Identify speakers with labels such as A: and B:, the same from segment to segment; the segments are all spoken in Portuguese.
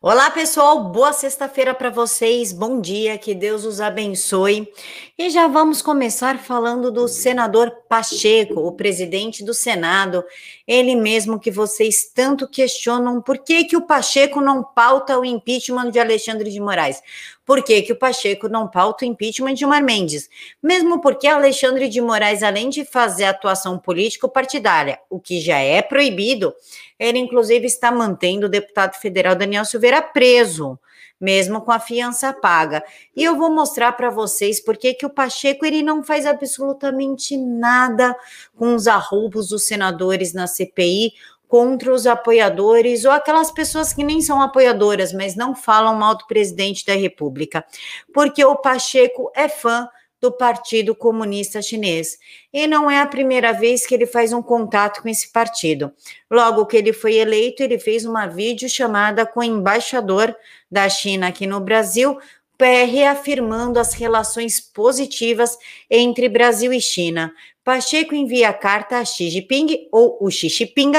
A: Olá, pessoal. Boa sexta-feira para vocês. Bom dia, que Deus os abençoe. E já vamos começar falando do senador Pacheco, o presidente do Senado, ele mesmo que vocês tanto questionam por que, que o Pacheco não pauta o impeachment de Alexandre de Moraes. Por que, que o Pacheco não pauta o impeachment de Mar Mendes? Mesmo porque Alexandre de Moraes, além de fazer atuação político-partidária, o que já é proibido, ele, inclusive, está mantendo o deputado federal Daniel Silveira preso, mesmo com a fiança paga. E eu vou mostrar para vocês por que o Pacheco ele não faz absolutamente nada com os arroubos dos senadores na CPI contra os apoiadores ou aquelas pessoas que nem são apoiadoras, mas não falam mal do presidente da República. Porque o Pacheco é fã do Partido Comunista Chinês. E não é a primeira vez que ele faz um contato com esse partido. Logo que ele foi eleito, ele fez uma videochamada com o embaixador da China aqui no Brasil, reafirmando as relações positivas entre Brasil e China. Pacheco envia carta a Xi Jinping, ou o Xi Jinping,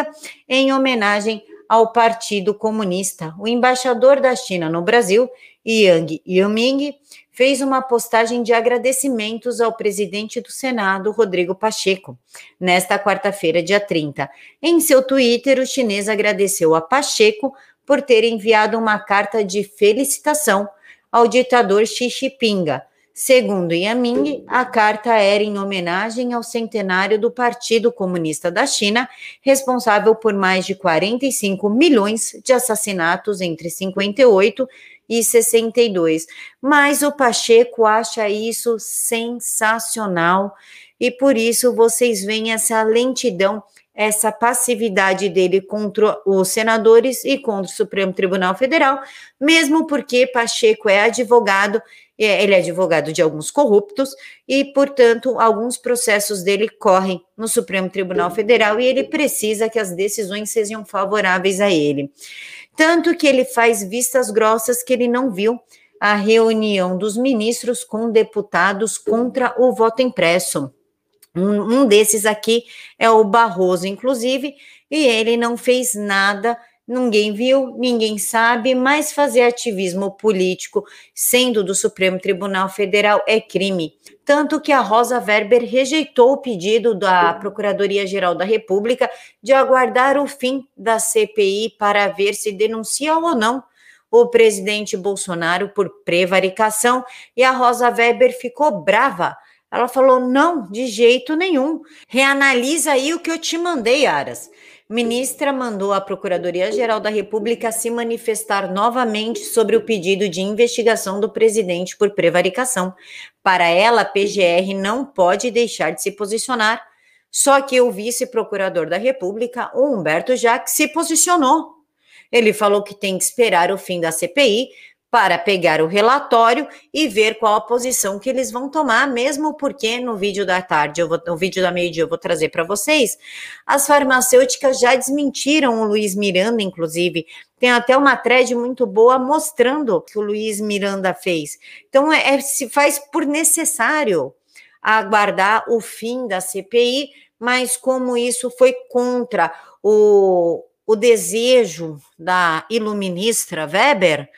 A: em homenagem ao Partido Comunista. O embaixador da China no Brasil, Yang Yiming, fez uma postagem de agradecimentos ao presidente do Senado, Rodrigo Pacheco, nesta quarta-feira, dia 30. Em seu Twitter, o chinês agradeceu a Pacheco por ter enviado uma carta de felicitação ao ditador Xi Jinping. Segundo Yaming, a carta era em homenagem ao centenário do Partido Comunista da China, responsável por mais de 45 milhões de assassinatos entre 58 e 62. Mas o Pacheco acha isso sensacional e por isso vocês veem essa lentidão, essa passividade dele contra os senadores e contra o Supremo Tribunal Federal, mesmo porque Pacheco é advogado, é, ele é advogado de alguns corruptos e, portanto, alguns processos dele correm no Supremo Tribunal Federal e ele precisa que as decisões sejam favoráveis a ele. Tanto que ele faz vistas grossas que ele não viu a reunião dos ministros com deputados contra o voto impresso. Um, um desses aqui é o Barroso, inclusive, e ele não fez nada ninguém viu, ninguém sabe, mas fazer ativismo político, sendo do Supremo Tribunal Federal, é crime. Tanto que a Rosa Weber rejeitou o pedido da Procuradoria-Geral da República de aguardar o fim da CPI para ver se denuncia ou não o presidente Bolsonaro por prevaricação, e a Rosa Weber ficou brava. Ela falou: não, de jeito nenhum. Reanalisa aí o que eu te mandei, Aras. Ministra mandou à Procuradoria-Geral da República se manifestar novamente sobre o pedido de investigação do presidente por prevaricação. Para ela, a PGR não pode deixar de se posicionar. Só que o vice-procurador da República, Humberto Jacques, se posicionou. Ele falou que tem que esperar o fim da CPI para pegar o relatório e ver qual a posição que eles vão tomar, mesmo porque no vídeo da tarde, eu vou, no vídeo da meio-dia, eu vou trazer para vocês, as farmacêuticas já desmentiram o Luiz Miranda, inclusive. Tem até uma thread muito boa mostrando o que o Luiz Miranda fez. Então, é, é, se faz por necessário aguardar o fim da CPI, mas como isso foi contra o, o desejo da iluministra Weber,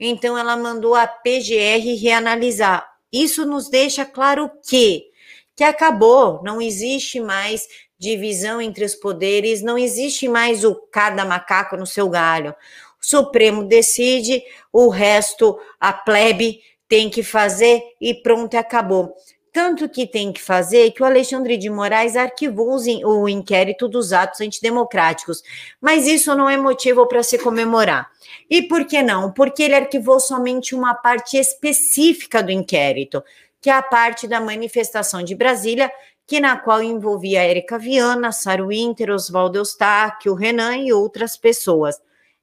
A: então ela mandou a PGR reanalisar. Isso nos deixa claro que que acabou, não existe mais divisão entre os poderes, não existe mais o cada macaco no seu galho. O Supremo decide, o resto a plebe tem que fazer e pronto, acabou. Tanto que tem que fazer que o Alexandre de Moraes arquivou o inquérito dos atos antidemocráticos. Mas isso não é motivo para se comemorar. E por que não? Porque ele arquivou somente uma parte específica do inquérito, que é a parte da manifestação de Brasília, que na qual envolvia Érica Viana, Saro Winter, Oswaldo Eustáquio, Renan e outras pessoas.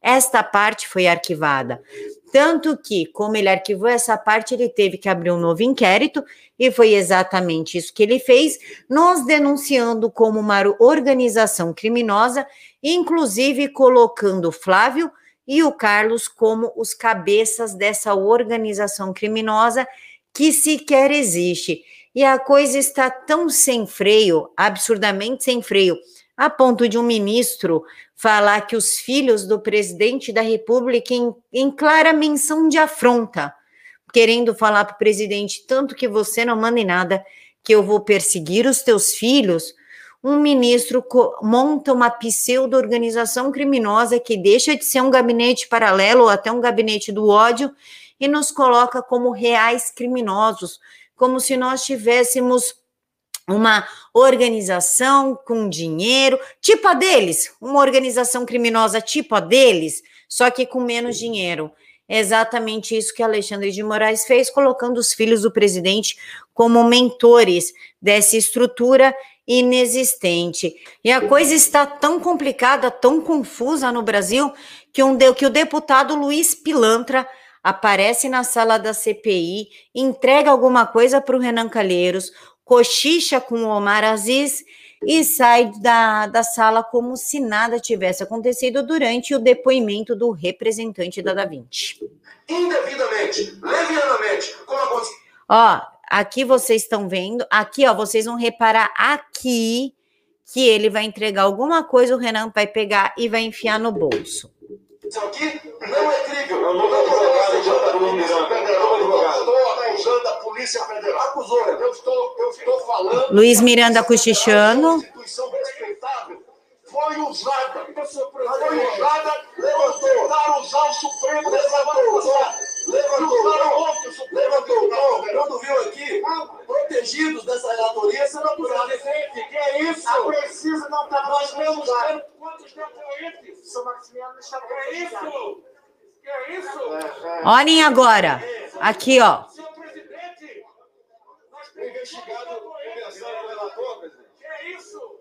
A: Esta parte foi arquivada. Tanto que, como ele arquivou essa parte, ele teve que abrir um novo inquérito, e foi exatamente isso que ele fez, nos denunciando como uma organização criminosa, inclusive colocando Flávio e o Carlos como os cabeças dessa organização criminosa que sequer existe. E a coisa está tão sem freio, absurdamente sem freio, a ponto de um ministro falar que os filhos do presidente da República em, em clara menção de afronta, querendo falar para o presidente tanto que você não manda em nada, que eu vou perseguir os teus filhos, um ministro monta uma pseudo-organização criminosa que deixa de ser um gabinete paralelo ou até um gabinete do ódio e nos coloca como reais criminosos, como se nós tivéssemos uma organização com dinheiro, tipo a deles, uma organização criminosa tipo a deles, só que com menos dinheiro. É exatamente isso que Alexandre de Moraes fez, colocando os filhos do presidente como mentores dessa estrutura inexistente. E a coisa está tão complicada, tão confusa no Brasil, que, um, que o deputado Luiz Pilantra aparece na sala da CPI, entrega alguma coisa para o Renan Calheiros, cochicha com o Omar Aziz e sai da, da sala como se nada tivesse acontecido durante o depoimento do representante da Da Vinci.
B: Indevidamente, levianamente, como aconteceu.
A: Ó, aqui vocês estão vendo, aqui, ó, vocês vão reparar aqui que ele vai entregar alguma coisa, o Renan vai pegar e vai enfiar no bolso.
B: Isso aqui não é crível. Eu não estou acusando a Polícia Federal. Acusou, eu estou, eu estou falando.
A: Luiz Miranda cochichando.
B: Respeitável foi usada. Foi usada, levantou. Para usar o Supremo dessa levantou. Levantou, levantou. Quando viu aqui, protegidos dessa relatoria, você não precisa dizer que é isso. A precisa não está Nós temos quantos depoentes? São Maximiano está isso. Que é isso?
A: Olhem agora. Aqui, ó.
B: Relator, presidente. Que é isso?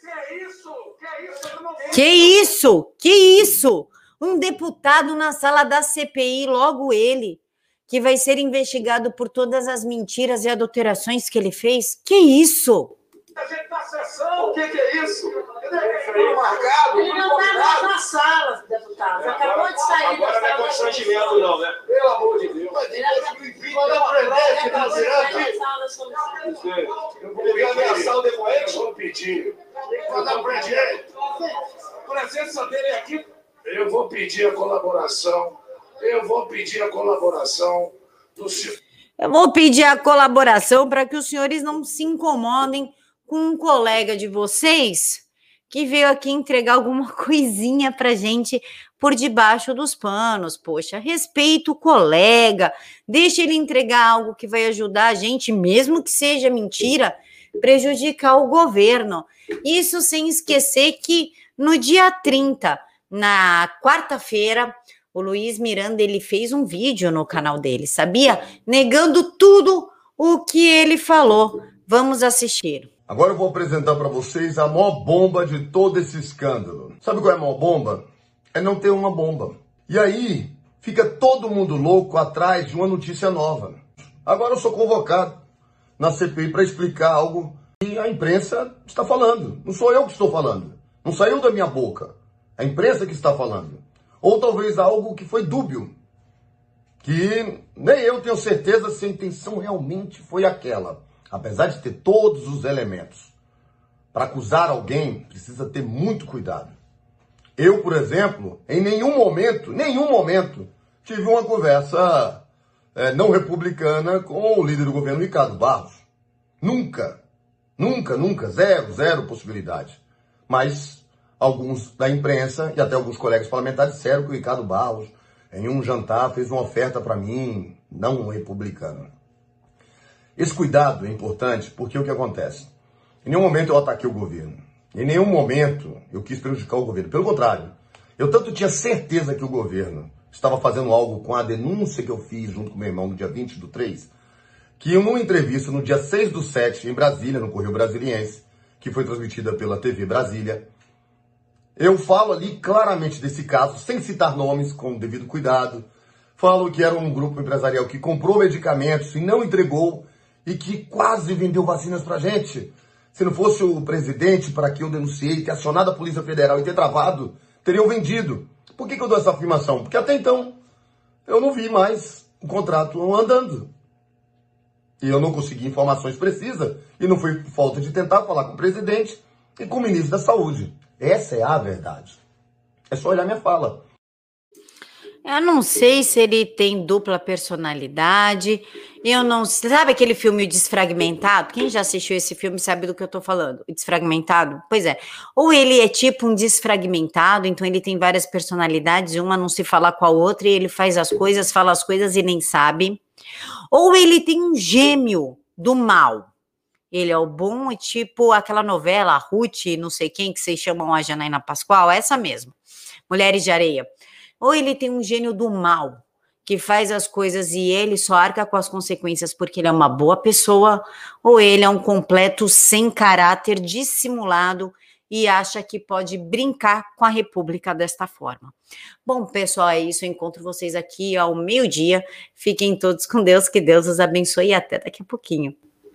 B: Que é isso? Que é isso?
A: Que isso? Que isso? Um deputado na sala da CPI, logo ele, que vai ser investigado por todas as mentiras e adulterações que ele fez. Que isso?
B: A gente tá sessão, o que, que é isso? Ele marcado,
C: ele não está na sala, deputado. Acabou de sair
B: Agora não é constrangimento, não, né? Pelo amor de Deus. Mas depois quando aprender, financeirante. Eu vou ameaçar o depoente? Vou pedir. Quando aprender, a presença dele aqui eu vou pedir a colaboração, eu vou pedir a colaboração do senhor.
A: Eu vou pedir a colaboração para que os senhores não se incomodem com um colega de vocês que veio aqui entregar alguma coisinha para gente por debaixo dos panos. Poxa, respeito o colega, deixa ele entregar algo que vai ajudar a gente, mesmo que seja mentira, prejudicar o governo. Isso sem esquecer que no dia 30 na quarta-feira, o Luiz Miranda ele fez um vídeo no canal dele, sabia? Negando tudo o que ele falou. Vamos assistir.
D: Agora eu vou apresentar para vocês a maior bomba de todo esse escândalo. Sabe qual é a maior bomba? É não ter uma bomba. E aí fica todo mundo louco atrás de uma notícia nova. Agora eu sou convocado na CPI para explicar algo que a imprensa está falando. Não sou eu que estou falando. Não saiu da minha boca a imprensa que está falando. Ou talvez algo que foi dúbio, que nem eu tenho certeza se a intenção realmente foi aquela, apesar de ter todos os elementos. Para acusar alguém, precisa ter muito cuidado. Eu, por exemplo, em nenhum momento, nenhum momento, tive uma conversa é, não republicana com o líder do governo, Ricardo Barros. Nunca, nunca, nunca, zero, zero possibilidade. Mas alguns da imprensa e até alguns colegas parlamentares disseram que o Ricardo Barros, em um jantar, fez uma oferta para mim, não republicano. Esse cuidado é importante porque o que acontece? Em nenhum momento eu ataquei o governo. Em nenhum momento eu quis prejudicar o governo. Pelo contrário, eu tanto tinha certeza que o governo estava fazendo algo com a denúncia que eu fiz junto com meu irmão no dia 20 do 3, que em uma entrevista no dia 6 do 7 em Brasília, no Correio Brasiliense, que foi transmitida pela TV Brasília, eu falo ali claramente desse caso, sem citar nomes, com devido cuidado. Falo que era um grupo empresarial que comprou medicamentos e não entregou e que quase vendeu vacinas pra gente. Se não fosse o presidente para que eu denunciei, ter acionado a Polícia Federal e ter travado, teriam vendido. Por que, que eu dou essa afirmação? Porque até então eu não vi mais o contrato andando. E eu não consegui informações precisas, e não foi falta de tentar falar com o presidente e com o ministro da Saúde. Essa é a verdade. É só olhar minha fala.
A: Eu não sei se ele tem dupla personalidade. Eu não sabe aquele filme Desfragmentado? Quem já assistiu esse filme sabe do que eu tô falando. Desfragmentado? Pois é. Ou ele é tipo um desfragmentado, então ele tem várias personalidades, uma não se fala com a outra e ele faz as coisas, fala as coisas e nem sabe. Ou ele tem um gêmeo do mal. Ele é o bom e tipo aquela novela, Ruth, não sei quem, que vocês chamam a Janaína Pascoal, essa mesmo. Mulheres de Areia ou ele tem um gênio do mal, que faz as coisas e ele só arca com as consequências porque ele é uma boa pessoa, ou ele é um completo sem caráter, dissimulado e acha que pode brincar com a República desta forma. Bom, pessoal, é isso. Eu encontro vocês aqui ao meio-dia. Fiquem todos com Deus, que Deus os abençoe e até daqui a pouquinho.